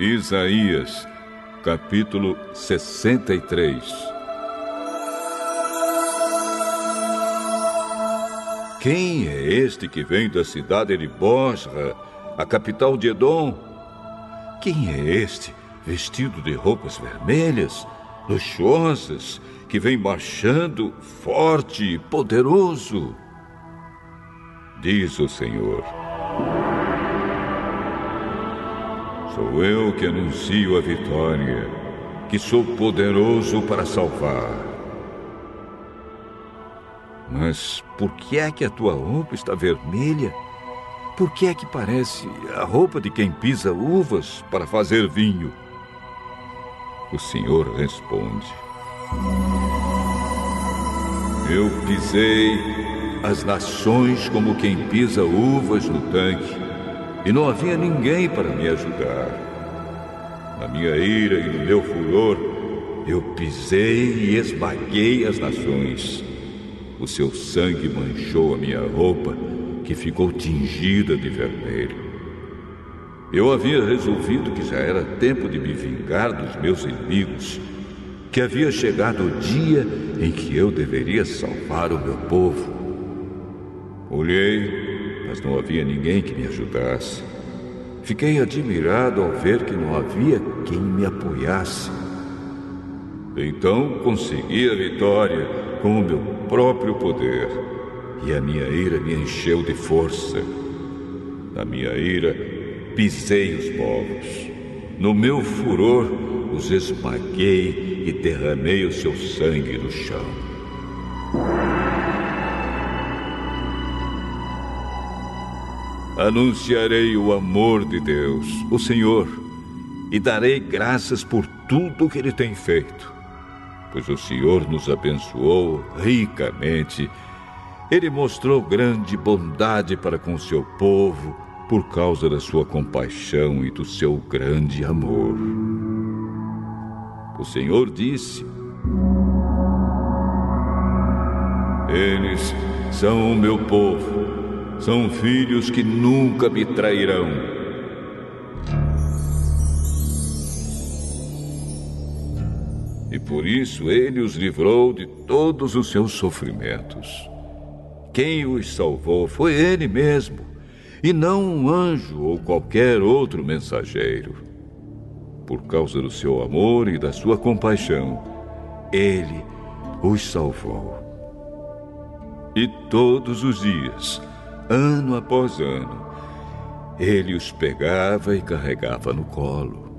Isaías, capítulo 63 Quem é este que vem da cidade de Bosra, a capital de Edom? Quem é este, vestido de roupas vermelhas, luxuosas, que vem marchando forte e poderoso? Diz o Senhor. Sou eu que anuncio a vitória, que sou poderoso para salvar. Mas por que é que a tua roupa está vermelha? Por que é que parece a roupa de quem pisa uvas para fazer vinho? O Senhor responde: Eu pisei as nações como quem pisa uvas no tanque e não havia ninguém para me ajudar. Na minha ira e no meu furor, eu pisei e esmaguei as nações. O seu sangue manchou a minha roupa, que ficou tingida de vermelho. Eu havia resolvido que já era tempo de me vingar dos meus inimigos, que havia chegado o dia em que eu deveria salvar o meu povo. Olhei mas não havia ninguém que me ajudasse. Fiquei admirado ao ver que não havia quem me apoiasse. Então consegui a vitória com o meu próprio poder, e a minha ira me encheu de força. Na minha ira, pisei os povos. No meu furor, os esmaguei e derramei o seu sangue no chão. Anunciarei o amor de Deus, o Senhor, e darei graças por tudo que Ele tem feito, pois o Senhor nos abençoou ricamente. Ele mostrou grande bondade para com seu povo por causa da sua compaixão e do seu grande amor. O Senhor disse: Eles são o meu povo são filhos que nunca me trairão. E por isso ele os livrou de todos os seus sofrimentos. Quem os salvou foi ele mesmo, e não um anjo ou qualquer outro mensageiro. Por causa do seu amor e da sua compaixão, ele os salvou. E todos os dias, ano após ano. Ele os pegava e carregava no colo.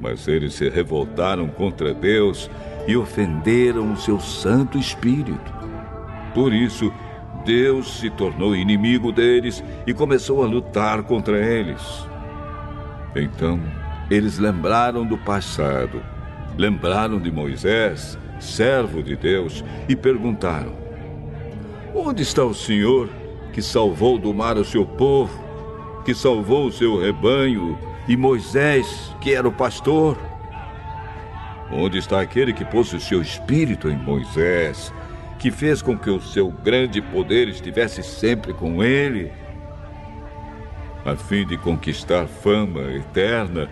Mas eles se revoltaram contra Deus e ofenderam o seu Santo Espírito. Por isso, Deus se tornou inimigo deles e começou a lutar contra eles. Então, eles lembraram do passado, lembraram de Moisés, servo de Deus, e perguntaram: Onde está o Senhor que salvou do mar o seu povo, que salvou o seu rebanho, e Moisés, que era o pastor? Onde está aquele que pôs o seu espírito em Moisés, que fez com que o seu grande poder estivesse sempre com ele? A fim de conquistar fama eterna,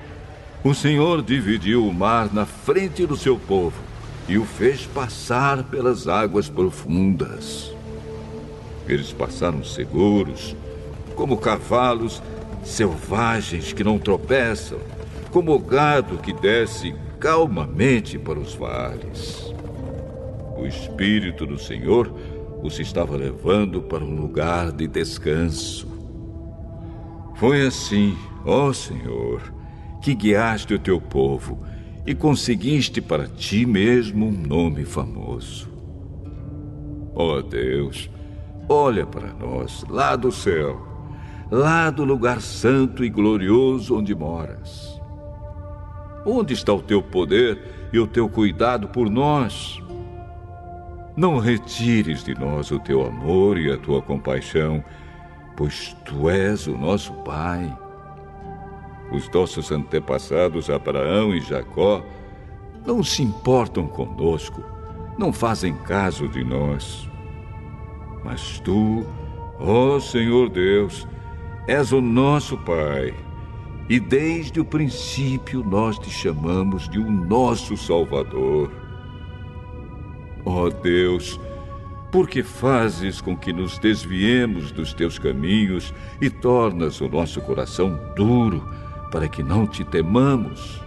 o Senhor dividiu o mar na frente do seu povo e o fez passar pelas águas profundas. Eles passaram seguros, como cavalos selvagens que não tropeçam, como gado que desce calmamente para os vales. O Espírito do Senhor os estava levando para um lugar de descanso. Foi assim, ó Senhor, que guiaste o teu povo e conseguiste para ti mesmo um nome famoso. Ó Deus, olha para nós lá do céu, lá do lugar santo e glorioso onde moras. Onde está o teu poder e o teu cuidado por nós? Não retires de nós o teu amor e a tua compaixão, pois tu és o nosso Pai. Os nossos antepassados Abraão e Jacó não se importam conosco, não fazem caso de nós. Mas tu, ó Senhor Deus, és o nosso Pai. E desde o princípio nós te chamamos de o nosso Salvador. Ó Deus, porque fazes com que nos desviemos dos teus caminhos e tornas o nosso coração duro para que não te temamos.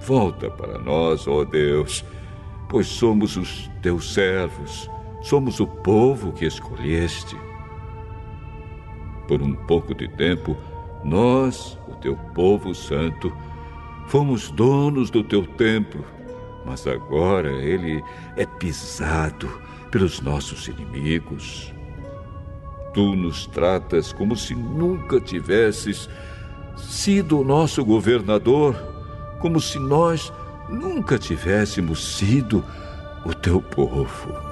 Volta para nós, ó Deus, pois somos os teus servos, somos o povo que escolheste. Por um pouco de tempo, nós, o teu povo santo, fomos donos do teu templo mas agora ele é pisado pelos nossos inimigos. Tu nos tratas como se nunca tivesses sido o nosso governador, como se nós nunca tivéssemos sido o teu povo.